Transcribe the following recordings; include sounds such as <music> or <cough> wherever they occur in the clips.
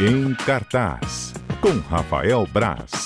Em cartaz, com Rafael Braz.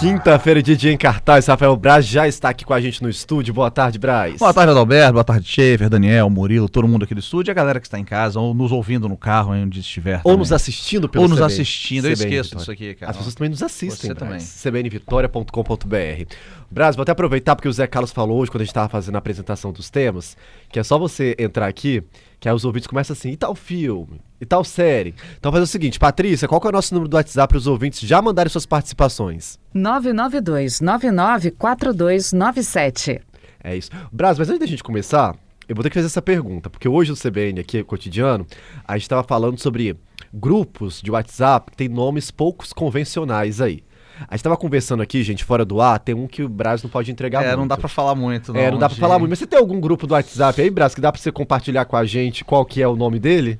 Quinta-feira, de dia em cartaz, Rafael Braz já está aqui com a gente no estúdio. Boa tarde, Braz. Boa tarde, Adalberto. Boa tarde, Schaefer, Daniel, Murilo, todo mundo aqui do estúdio, a galera que está em casa, ou nos ouvindo no carro, onde estiver. Ou também. nos assistindo pelo Ou nos CBN. assistindo, eu CBN esqueço Vitória. disso aqui, cara. As pessoas também nos assistem, Você Braz. cbnvitoria.com.br Braz, vou até aproveitar porque o Zé Carlos falou hoje, quando a gente estava fazendo a apresentação dos temas, que é só você entrar aqui, que aí os ouvintes começam assim, e tal filme, e tal série. Então faz o seguinte, Patrícia, qual que é o nosso número do WhatsApp para os ouvintes já mandarem suas participações? 992-994297. É isso. Braz, mas antes da gente começar, eu vou ter que fazer essa pergunta, porque hoje no CBN aqui, cotidiano, a gente estava falando sobre grupos de WhatsApp que tem nomes poucos convencionais aí. A gente tava conversando aqui, gente, fora do ar, tem um que o Braz não pode entregar É, muito. não dá pra falar muito, não. É, não dá pra de- falar muito. Mas você tem algum grupo do WhatsApp aí, Braz, que dá pra você compartilhar com a gente qual que é o nome dele?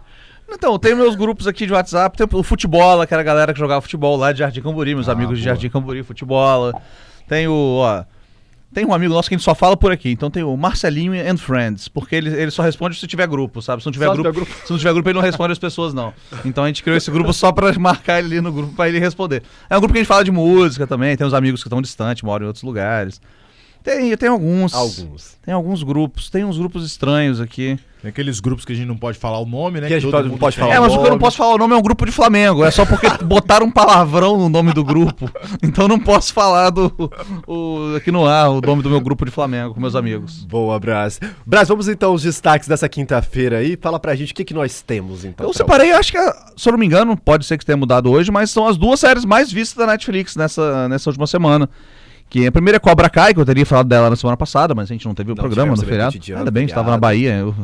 Então, tem meus grupos aqui de WhatsApp, tem o Futebol, aquela galera que jogava futebol lá de Jardim Camburi, meus Ah, amigos de boa. Jardim Camburi, Futebol. Tem o, ó... Tem um amigo nosso que a gente só fala por aqui, então tem o Marcelinho and Friends, porque ele, ele só responde se tiver grupo, sabe? Se não tiver, Só grupo, grupo. se não tiver grupo, ele não responde as pessoas, não. Então a gente criou esse grupo só pra <laughs> marcar ele ali no grupo pra ele responder. É um grupo que a gente fala de música também, tem uns amigos que estão distantes, moram em outros lugares. Tem, tem alguns. Alguns. Tem alguns grupos, tem uns grupos estranhos aqui. Tem aqueles grupos que a gente não pode falar o nome, né? Que a gente todo pode- mundo pode tem. falar É, mas o que eu não posso falar o nome é um grupo de Flamengo. É só porque <laughs> botaram um palavrão no nome do grupo. <laughs> Então eu não posso falar do, o- aqui no ar o nome do meu grupo de Flamengo com meus amigos. Boa, Braz. Braz, vamos então aos destaques dessa quinta-feira aí. Fala pra gente o que, que nós temos, então. Eu separei, acho que, se eu não me engano, pode ser que tenha mudado hoje, mas são as duas séries mais vistas da Netflix nessa, nessa última semana. Que a primeira é Cobra Kai, que eu teria falado dela na semana passada, mas a gente não teve o Não, programa no feriado. Ainda bem, a gente tava na. Bahia. eu-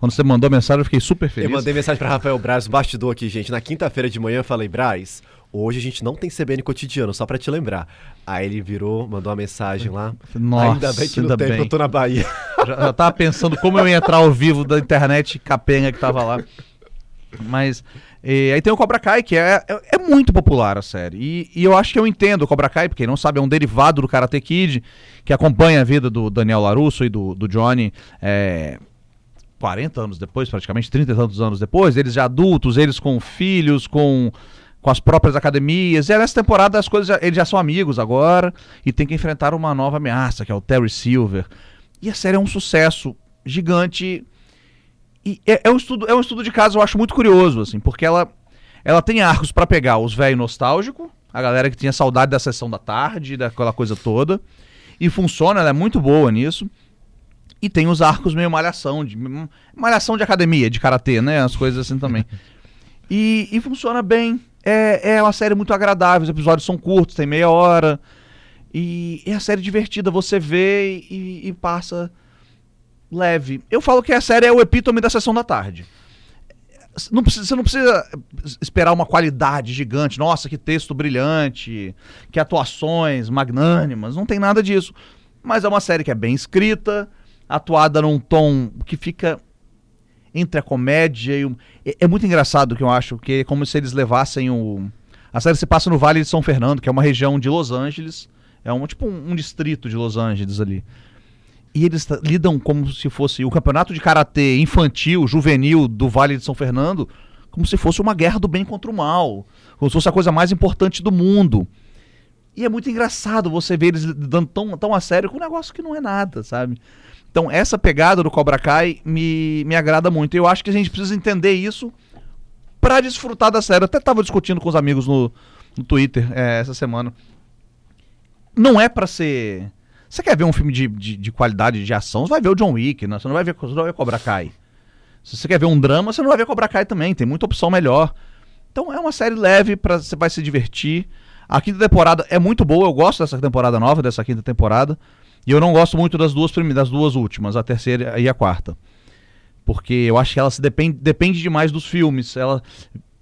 quando você mandou a mensagem, eu fiquei super feliz. Eu mandei mensagem pra Rafael Braz, bastidor aqui, gente. Na quinta-feira de manhã eu falei, Braz, hoje a gente não tem CBN cotidiano, só pra te lembrar. Aí ele virou, mandou uma mensagem lá. Nossa, ainda bem que ainda tem, bem. eu tô na Bahia. Já, já tava pensando como eu ia entrar ao vivo da internet capenga que tava lá. Mas. Eh, aí tem o Cobra Kai, que é, é, é muito popular a série. E, e eu acho que eu entendo o Cobra Kai, porque quem não sabe, é um derivado do Karate Kid, que acompanha a vida do Daniel Larusso e do, do Johnny. É, 40 anos depois, praticamente 30 e tantos anos depois, eles já adultos, eles com filhos, com, com as próprias academias. E nessa temporada as coisas já, eles já são amigos agora e tem que enfrentar uma nova ameaça, que é o Terry Silver. E a série é um sucesso gigante. E é, é um estudo, é um estudo de caso, eu acho muito curioso, assim, porque ela, ela tem arcos pra pegar os velhos nostálgicos, a galera que tinha saudade da sessão da tarde, daquela coisa toda. E funciona, ela é muito boa nisso. E tem os arcos meio malhação, de, malhação de academia, de karatê, né? As coisas assim também. <laughs> E, e funciona bem. É, é uma série muito agradável, os episódios são curtos, tem meia hora. E é a série divertida, você vê e, e passa leve. Eu falo que a série é o epítome da sessão da tarde. Não precisa, você não precisa esperar uma qualidade gigante. Nossa, que texto brilhante, que atuações magnânimas. Não tem nada disso. Mas é uma série que é bem escrita, atuada num tom que fica entre a comédia e o... é, é muito engraçado que eu acho, que é como se eles levassem o... A série se passa no Vale de São Fernando, que é uma região de Los Angeles. É um tipo um, um distrito de Los Angeles ali. E eles lidam como se fosse o campeonato de karatê infantil, juvenil do Vale de São Fernando, como se fosse uma guerra do bem contra o mal, como se fosse a coisa mais importante do mundo. E é muito engraçado você ver eles lidando tão, tão a sério com um negócio que não é nada, sabe? Então, essa pegada do Cobra Kai me, me agrada muito. Eu acho que a gente precisa entender isso pra desfrutar da série. Eu até tava discutindo com os amigos no, no Twitter é, essa semana. Não é pra ser. Você quer ver um filme de, de, de qualidade de ação? Você vai ver o John Wick, né? Você não vai ver, você não vai ver Cobra Kai. Se você quer ver um drama, você não vai ver Cobra Kai também. Tem muita opção melhor. Então é uma série leve, pra, você vai se divertir. A quinta temporada é muito boa, eu gosto dessa temporada nova, dessa quinta temporada. E eu não gosto muito das duas, prime- das duas últimas, a terceira e a quarta. Porque eu acho que ela se depende, depende demais dos filmes. Ela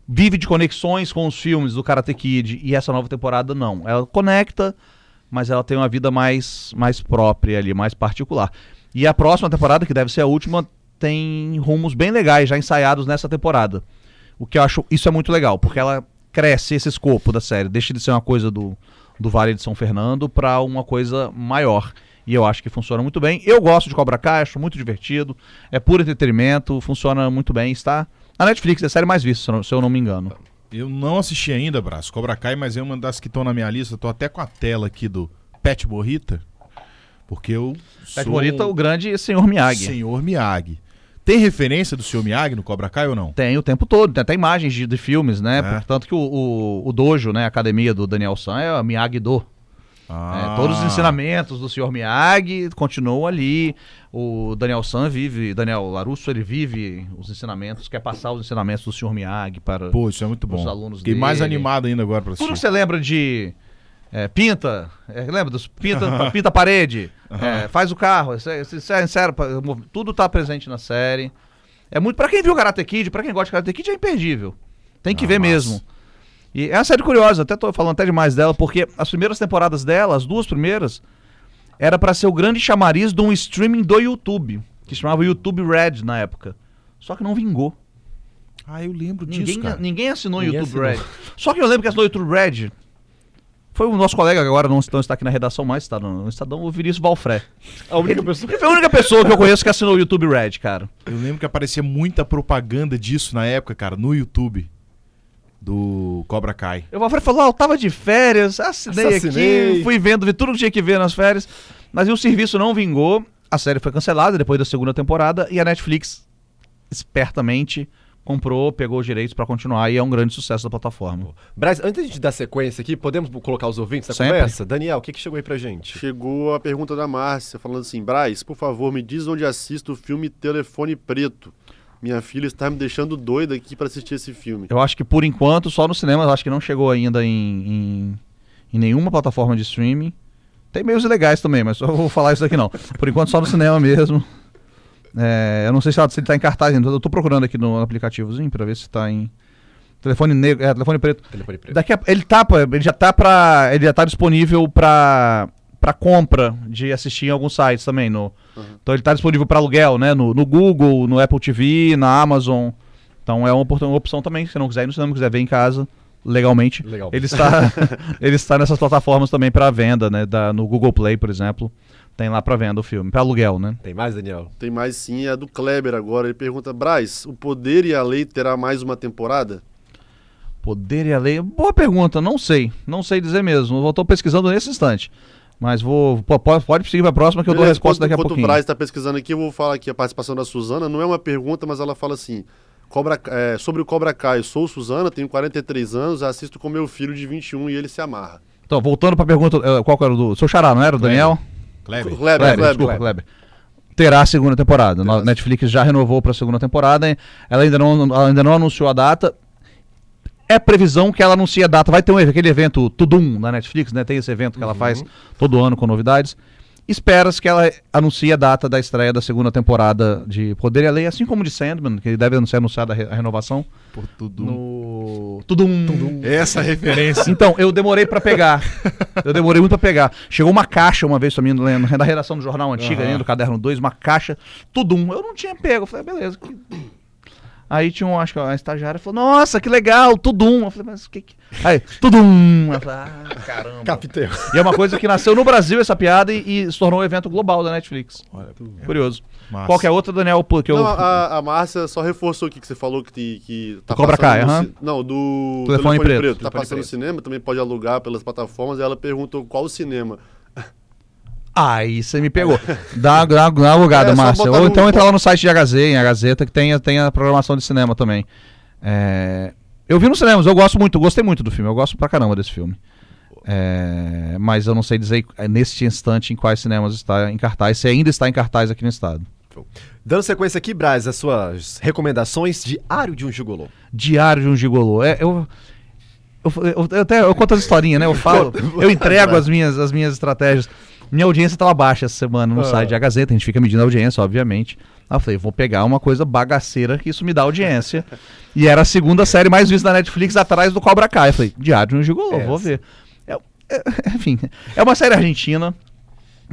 vive de conexões com os filmes do Karate Kid. E essa nova temporada não. Ela conecta, mas ela tem uma vida mais, mais própria ali, mais particular. E a próxima temporada, que deve ser a última, tem rumos bem legais já ensaiados nessa temporada. O que eu acho, isso é muito legal, porque ela cresce esse escopo da série, deixa de ser uma coisa do, do Vale de São Fernando para uma coisa maior. E eu acho que funciona muito bem. Eu gosto de Cobra Kai, acho muito divertido. É puro entretenimento, funciona muito bem. Está na Netflix, é a série mais vista, se eu não- me engano. Eu não assisti ainda, Braço, Cobra Kai, mas é uma das que estão na minha lista. Tô até com a tela aqui do Pet Morita, porque eu Pet sou Morita, o grande senhor Miyagi. Senhor Miyagi. Tem referência do Senhor Miyagi no Cobra Kai ou não? Tem o tempo todo, tem até imagens de, de filmes, né? É. Portanto que o, o, o dojo, né, a academia do Daniel San é a Miyagi-Do. Ah. É, todos os ensinamentos do senhor Miyagi continuam ali. O Daniel San vive, Daniel Larusso, ele vive os ensinamentos, quer passar os ensinamentos do senhor Miyagi para Pô, isso é muito bom. Os alunos Fiquei mais dele. animado ainda agora pra Tudo que assistir. você lembra de é, pinta, é, lembra dos pinta, <laughs> pinta a parede, é, faz o carro, isso é- isso é- tudo tá presente na série. É muito para quem viu Karate Kid, pra quem gosta de Karate Kid é imperdível. Tem que Ah, ver massa. mesmo. E é uma série curiosa, até tô falando até demais dela, porque as primeiras temporadas dela, as duas primeiras, era pra ser o grande chamariz de um streaming do YouTube, que chamava YouTube Red na época. Só que não vingou. Ah, eu lembro Ninguém, disso, cara. ninguém assinou o Ninguém YouTube assinou. Red. Só que eu lembro que assinou o YouTube Red. Foi o nosso colega agora não, não está aqui na redação mais, está no, no Estadão, o Vinícius Valfré. A única pessoa Ele foi a única pessoa que eu conheço que assinou o YouTube Red, cara. Eu lembro que aparecia muita propaganda disso na época, cara, no YouTube. Do Cobra Kai. O Valfré falou: ah, eu tava de férias, assinei, Assassinei. aqui, fui vendo, vi tudo que tinha que ver nas férias. Mas o serviço não vingou, a série foi cancelada depois da segunda temporada e a Netflix, espertamente, comprou, pegou os direitos pra continuar e é um grande sucesso da plataforma. Braz, antes de dar sequência aqui, podemos colocar os ouvintes na Sempre. conversa? Daniel, o que, que chegou aí pra gente? Chegou a pergunta da Márcia, falando assim: Braz, por favor, me diz onde assisto o filme Telefone Preto. Minha filha está me deixando doida aqui para assistir esse filme. Eu acho que por enquanto só no cinema, eu acho que não chegou ainda em, em, em nenhuma plataforma de streaming. Tem meios ilegais também, mas só vou falar isso aqui não. Por enquanto só no cinema mesmo. É, eu não sei se, ele tá em cartaz ainda. Eu tô procurando aqui no aplicativozinho pra ver se tá em. Telefone negro, é, telefone preto. Telefone preto. Daqui a, ele tá, ele já tá para, ele já tá disponível pra para compra de assistir em alguns sites também no. Então ele tá disponível para aluguel, né, no, no Google, no Apple TV, na Amazon. Então é uma, oportun- uma opção também, se não quiser ir no cinema, quiser ver em casa legalmente. Legal. Ele está <laughs> ele está nessas plataformas também para venda, né, da, no Google Play, por exemplo. Tem lá para venda o filme, para aluguel, né? Tem mais, Daniel? Tem mais sim, é a do Kleber agora. Ele pergunta: Braz, o Poder e a Lei terá mais uma temporada? Poder e a lei. Boa pergunta, não sei. Não sei dizer mesmo. Eu tô pesquisando nesse instante. Mas vou. po- Pode, pode seguir pra próxima que eu dou a resposta enquanto- daqui a enquanto pouquinho. o Braz está pesquisando aqui, eu vou falar aqui a participação da Suzana. Não é uma pergunta, mas ela fala assim: Cobra, é, sobre o Cobra Kai, sou Suzana, tenho 43 anos, assisto com meu filho de 21 e ele se amarra. Então, voltando pra pergunta. eh, Qual era o do. Seu xará, não era o Daniel? Kleber. Kleber, Kleber, Kleber. desculpa, Kleber. Terá a segunda temporada. A Netflix já renovou pra segunda temporada. hein? Ela ainda não, ela ainda não anunciou a data. É previsão que ela anuncie a data. Vai ter um, aquele evento Tudum na Netflix, né? Tem esse evento que ela faz todo ano com novidades. Espera-se que ela anuncie a data da estreia da segunda temporada de Poder e a Lei, assim como de Sandman, que deve ser anunciada a, re- a renovação. Por tudo. No Tudum. Essa referência. Então, eu demorei pra pegar. Eu demorei muito pra pegar. Chegou uma caixa uma vez pra mim, da redação do jornal antiga, ainda, do caderno 2, uma caixa, tudo um. Eu não tinha pego. Eu falei, beleza. que- Aí tinha um, acho que a estagiária falou, nossa, que legal, tudo um. Eu falei, mas o que que. Aí, tudo um. Eu falei, ah, caramba. Capitão. E é uma coisa que nasceu no Brasil essa piada e, e se tornou um evento global da Netflix. Olha, Curioso. massa. Qual que é outra, Daniel? Porque eu. Não, a, a Márcia só reforçou aqui que você falou que, te- que tá Do Cobra passando Kai, no ci- Não, do Telefone Preto. Tá Telefone passando no Preto. cinema, também pode alugar pelas plataformas. E ela perguntou qual cinema. Aí você me pegou. Dá, dá, dá uma alugada, É, Márcia. Ou no- então entra lá no site de HZ, em a Gazeta, que tem, tem a programação de cinema também. É, Eu vi nos cinemas, eu gosto muito, gostei muito do filme, eu gosto pra caramba desse filme. É, Mas eu não sei dizer é, neste instante em quais cinemas está em cartaz, se ainda está em cartaz aqui no estado. Dando sequência aqui, Braz, as suas recomendações diário de um gigolô. Diário de um Gigolô. É, eu, eu, eu, eu até eu conto as historinhas, né? Eu falo, <laughs> eu entrego as minhas, as minhas estratégias. Minha audiência estava baixa essa semana no Ah. site da Gazeta, a gente fica medindo a audiência, obviamente. Aí eu falei, vou pegar uma coisa bagaceira que isso me dá audiência. e era a segunda série mais vista da Netflix atrás do Cobra Kai. Eu falei, Diário de um Gigolô, vou Essa. ver. É- é- <laughs> enfim, é uma série argentina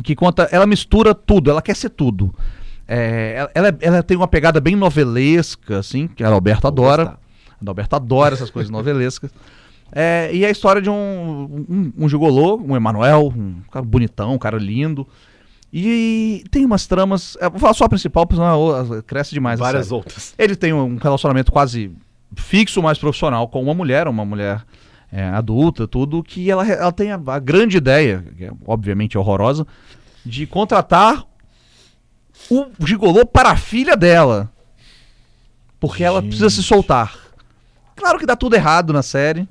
que conta, ela mistura tudo, ela quer ser tudo. É, ela, ela, tem uma pegada bem novelesca, assim, que a Alberto adora. A Alberto adora essas coisas <laughs> novelescas. É, e é a história de um, um, um gigolô, um Emanuel, um cara bonitão, um cara lindo, E tem umas tramas. eu Vou falar só a principal, porque senão cresce demais. Várias série. outras. Ele tem um relacionamento quase fixo, mais profissional com uma mulher, uma mulher é, adulta, tudo, que ela, ela tem a, a grande ideia, que é obviamente horrorosa, de contratar o gigolô para a filha dela. Porque ela precisa se Gente. soltar. Claro que dá tudo errado na série.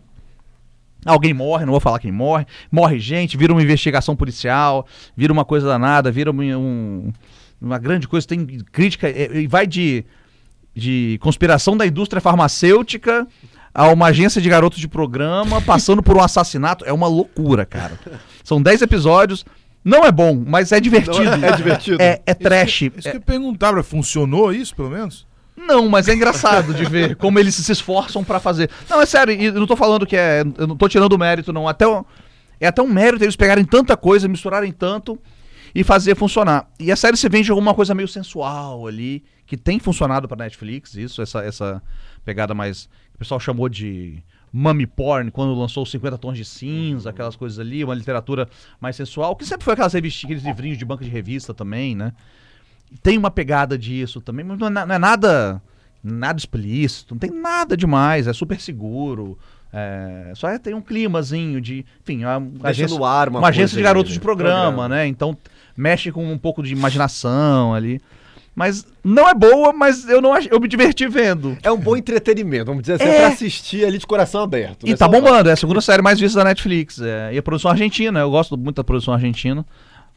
Alguém morre, não vou falar quem morre. Morre gente, vira uma investigação policial, vira uma coisa danada, vira um- um- uma grande coisa. Tem crítica é, e vai de, de conspiração da indústria farmacêutica a uma agência de garotos de programa, passando por um assassinato. É uma loucura, cara. São 10 episódios. Não é bom, mas é divertido. Não é- é divertido. É, é trash. Isso que eu ia perguntar, Bra, funcionou isso, pelo menos? Não, mas é engraçado de ver como eles se esforçam pra fazer. Não, é sério, eu não tô falando que é. Eu não tô tirando o mérito, não. Até é até um mérito eles pegarem tanta coisa, misturarem tanto e fazer funcionar. E a série se vende alguma coisa meio sensual ali, que tem funcionado pra Netflix, isso, essa, essa pegada mais. O pessoal chamou de mummy porn, quando lançou os 50 tons de cinza, aquelas coisas ali, uma literatura mais sensual, que sempre foi aquelas revistinhas, aqueles livrinhos de banca de revista também, né? Tem uma pegada disso também, mas não é, não é nada nada explícito, não tem nada demais, é super seguro. é, só é, tem um climazinho de. Enfim, uma, Deixa agência, no ar uma, uma agência de garotos de né? programa, né? Então mexe com um pouco de imaginação ali. Mas não é boa, mas eu não eu me diverti vendo. É um bom entretenimento, vamos dizer assim, é É. pra assistir ali de coração aberto. E né? tá Só- bombando, é a segunda série mais vista da Netflix. é, e a produção argentina, eu gosto muito da produção argentina.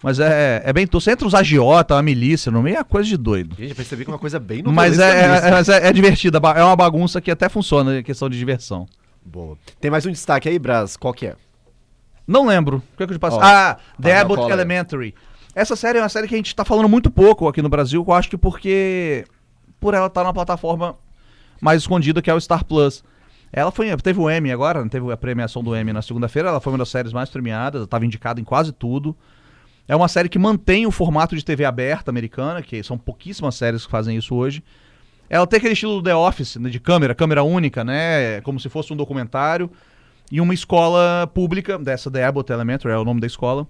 Mas é, é bem. Você entra os agiota, a milícia no meio, é coisa de doido. Gente, eu percebi que é uma coisa bem Mas é, é, mas é, é divertida, é uma bagunça que até funciona em questão de diversão. Boa. Tem mais um destaque aí, Braz, qual que é? Não lembro. O que é que eu te passo? Ó, ah, The fala, Abbott. Elementary. Essa série é uma série que a gente tá falando muito pouco aqui no Brasil, eu acho que porque por ela estar tá na plataforma mais escondida que é o Star Plus. Ela foi, teve o Emmy agora, teve a premiação do Emmy na segunda-feira, ela foi uma das séries mais premiadas, estava indicada em quase tudo. É uma série que mantém o formato de TV aberta americana, que são pouquíssimas séries que fazem isso hoje. Ela tem aquele estilo do The Office, né, de câmera, câmera única, né? Como se fosse um documentário. E uma escola pública, dessa The Abbott Elementary, é o nome da escola,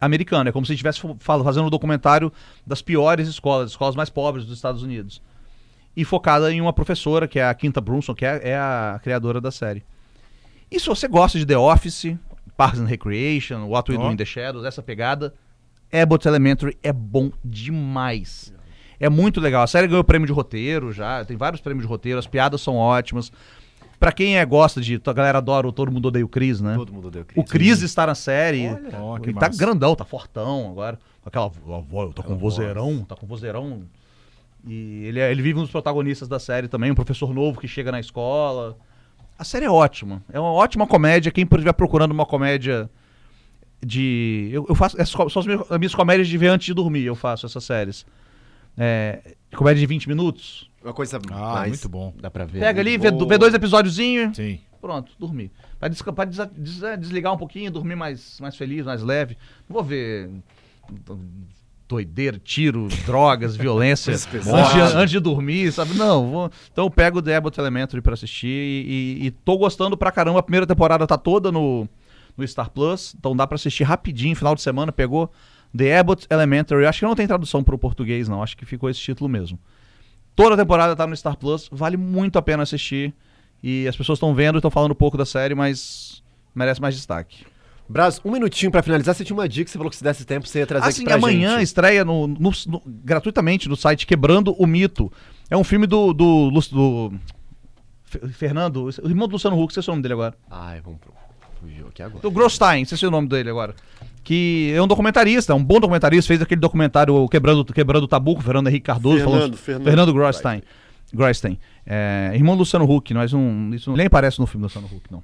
americana. É como se estivesse fa- fa- fazendo um documentário das piores escolas, escolas mais pobres dos Estados Unidos. E focada em uma professora, que é a Quinta Brunson, que é, é a criadora da série. E se você gosta de The Office, Parks and Recreation, What We Do Ó. in the Shadows, essa pegada, Abbott Elementary é bom demais. É muito legal. A série ganhou prêmio de roteiro já, tem vários prêmios de roteiro, as piadas são ótimas. Pra quem é, gosta de. A galera adora o Todo Mundo Odeia o Chris, né? Todo mundo deu O Chris está na série. Que ele tá massa. grandão, tá fortão agora. Com aquela vo- voz, tá com um vozeirão, tá com vozeirão. E ele, é- ele vive um dos protagonistas da série também, um professor novo que chega na escola. A série é ótima. É uma ótima comédia. Quem estiver procurando uma comédia de. Eu, eu faço. essas co- São as minhas, as minhas comédias de ver antes de dormir, eu faço essas séries. É, comédia de 20 minutos. Uma coisa Ah, mais... muito bom. Dá pra ver. Pega ali, vê, vê dois episódiozinhos. Sim. Pronto, dormir. Pra, desca- pra des- é, desligar um pouquinho, dormir mais, mais feliz, mais leve. Não vou ver doideira, tiro, drogas, <laughs> violência antes, de, antes de dormir, sabe? Não, vou, então eu pego o The Abbott Elementary pra assistir e, e, e tô gostando pra caramba. A primeira temporada tá toda no, no Star Plus, então dá pra assistir rapidinho, final de semana, pegou The Abbott Elementary. Acho que não tem tradução pro português, não. Acho que ficou esse título mesmo. Toda a temporada tá no Star Plus, vale muito a pena assistir. E as pessoas estão vendo e estão falando pouco da série, mas merece mais destaque. Braz, um minutinho pra finalizar. Você tinha uma dica que você falou que se desse tempo você ia trazer aqui Assim, pra amanhã gente. estreia no, no- no- gratuitamente no site Quebrando o Mito. É um filme do, do, do Fe- Fernando, o irmão do Luciano Huck, esqueci o nome dele agora. Ai, vamos pro... Fugiu aqui agora. Do Grosstein, esqueci o nome dele agora. Que é um documentarista, um bom documentarista, fez aquele documentário Quebrando, Quebrando o Tabu com o Fernando Henrique Cardoso. Fernando, falando- Fernando. Fernando Grosstein. Grosstein. É, irmão do Luciano Huck, mas um, isso nem aparece no filme do Luciano Huck, não.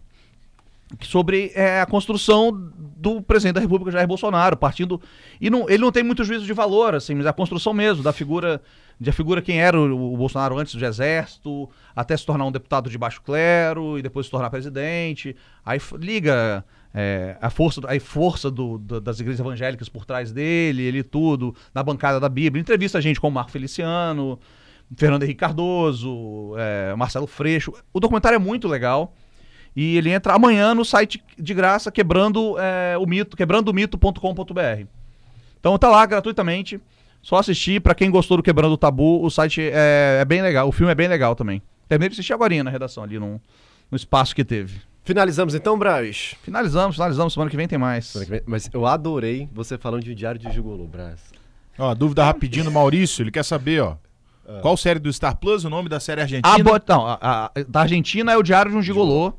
Sobre é, a construção do presidente da República, Jair Bolsonaro, partindo. E não, ele não tem muito juízo de valor, assim, mas a construção mesmo, da figura. De a figura quem era o, o Bolsonaro antes do exército, até se tornar um deputado de baixo clero e depois se tornar presidente. Aí liga é, a força, a força do- do- das igrejas evangélicas por trás dele, ele tudo, na bancada da Bíblia. Entrevista a gente como Marco Feliciano, Fernando Henrique Cardoso, é, Marcelo Freixo. O documentário é muito legal. E ele entra amanhã no site de graça, quebrando é, o mito, quebrandomito.com.br. Então tá lá gratuitamente. Só assistir. Pra quem gostou do Quebrando o Tabu, o site é, é bem legal. O filme é bem legal também. Terminei de assistir agora na redação, ali no, no espaço que teve. Finalizamos então, Braz? Finalizamos, finalizamos. Semana que vem tem mais. Mas eu adorei você falando de Diário de Gigolô, Braz. Ó, dúvida rapidinho do Maurício, ele quer saber, ó. Qual série do Star Plus, o nome da série argentina? Abbott, não, a, a- da Argentina é o Diário de um Gigolô,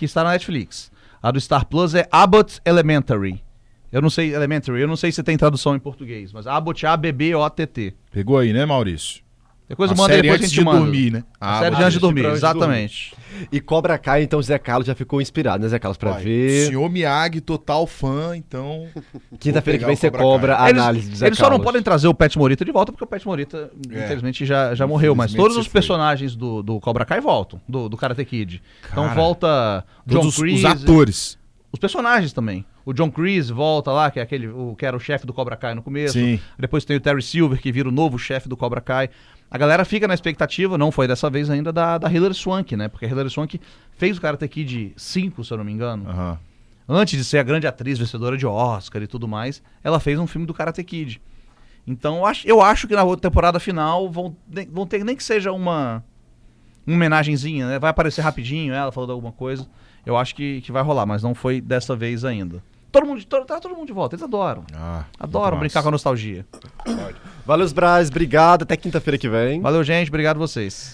que está na Netflix. A do Star Plus é Abbott Elementary. Eu não sei, Elementary, eu não sei se tem tradução em português, mas Abbott A-B-B-O-T-T. Pegou aí, né, Maurício? Depois a manda série depois a antes gente de manda. dormir, né? A Ah, série de antes de dormir, antes exatamente. E Cobra Kai, então, Zé Carlos já ficou inspirado, né, Zé Carlos? Pra Vai, ver. Senhor Miyagi, total fã, então. <laughs> Quinta-feira que vem você Cobra a Eles, análise do Zé eles só não podem trazer o Pet Morita de volta, porque o Pet Morita, É. infelizmente, já, já morreu. Mas todos os personagens do, do Cobra Kai voltam, do, do Karate Kid. então Cara, volta John Todos os, Kreese. os atores. Os personagens também. O John Kreese volta lá, que é aquele o, que era o chefe do Cobra Kai no começo. Sim. Depois tem o Terry Silver, que vira o novo chefe do Cobra Kai. A galera fica na expectativa, não foi dessa vez ainda, da, da Hilary Swank, né? Porque a Hilary Swank fez o Karate Kid 5, se eu não me engano. Aham. Antes de ser a grande atriz vencedora de Oscar e tudo mais, ela fez um filme do Karate Kid. Então eu acho, eu acho que na temporada final vão, vão ter nem que seja uma, uma homenagenzinha, né? Vai aparecer rapidinho ela falando alguma coisa. Eu acho que, que vai rolar, mas não foi dessa vez ainda. Todo mundo, to- tá todo mundo de volta, eles adoram. Ah, Adoram brincar massa. com a nostalgia. Valeu, Braz. Obrigado. Até quinta-feira que vem. Valeu, gente. Obrigado vocês.